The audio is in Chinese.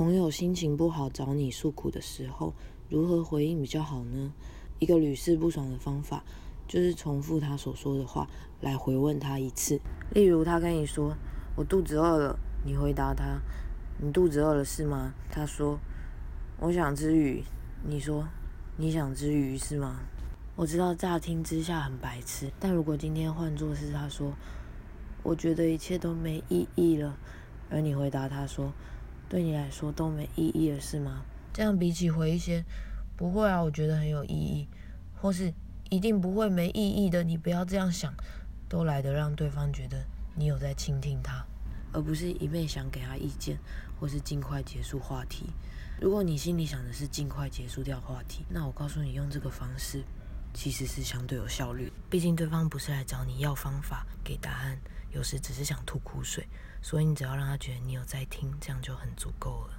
朋友心情不好找你诉苦的时候，如何回应比较好呢？一个屡试不爽的方法，就是重复他所说的话来回问他一次。例如，他跟你说：“我肚子饿了。”你回答他：“你肚子饿了是吗？”他说：“我想吃鱼。”你说：“你想吃鱼是吗？”我知道乍听之下很白痴，但如果今天换作是他说：“我觉得一切都没意义了。”而你回答他说：“对你来说都没意义了，是吗？这样比起回一些“不会啊，我觉得很有意义”或是“一定不会没意义的”，你不要这样想，都来得让对方觉得你有在倾听他，而不是一味想给他意见，或是尽快结束话题。如果你心里想的是尽快结束掉话题，那我告诉你，用这个方式其实是相对有效率。毕竟对方不是来找你要方法、给答案，有时只是想吐苦水，所以你只要让他觉得你有在听，这样就很足够了。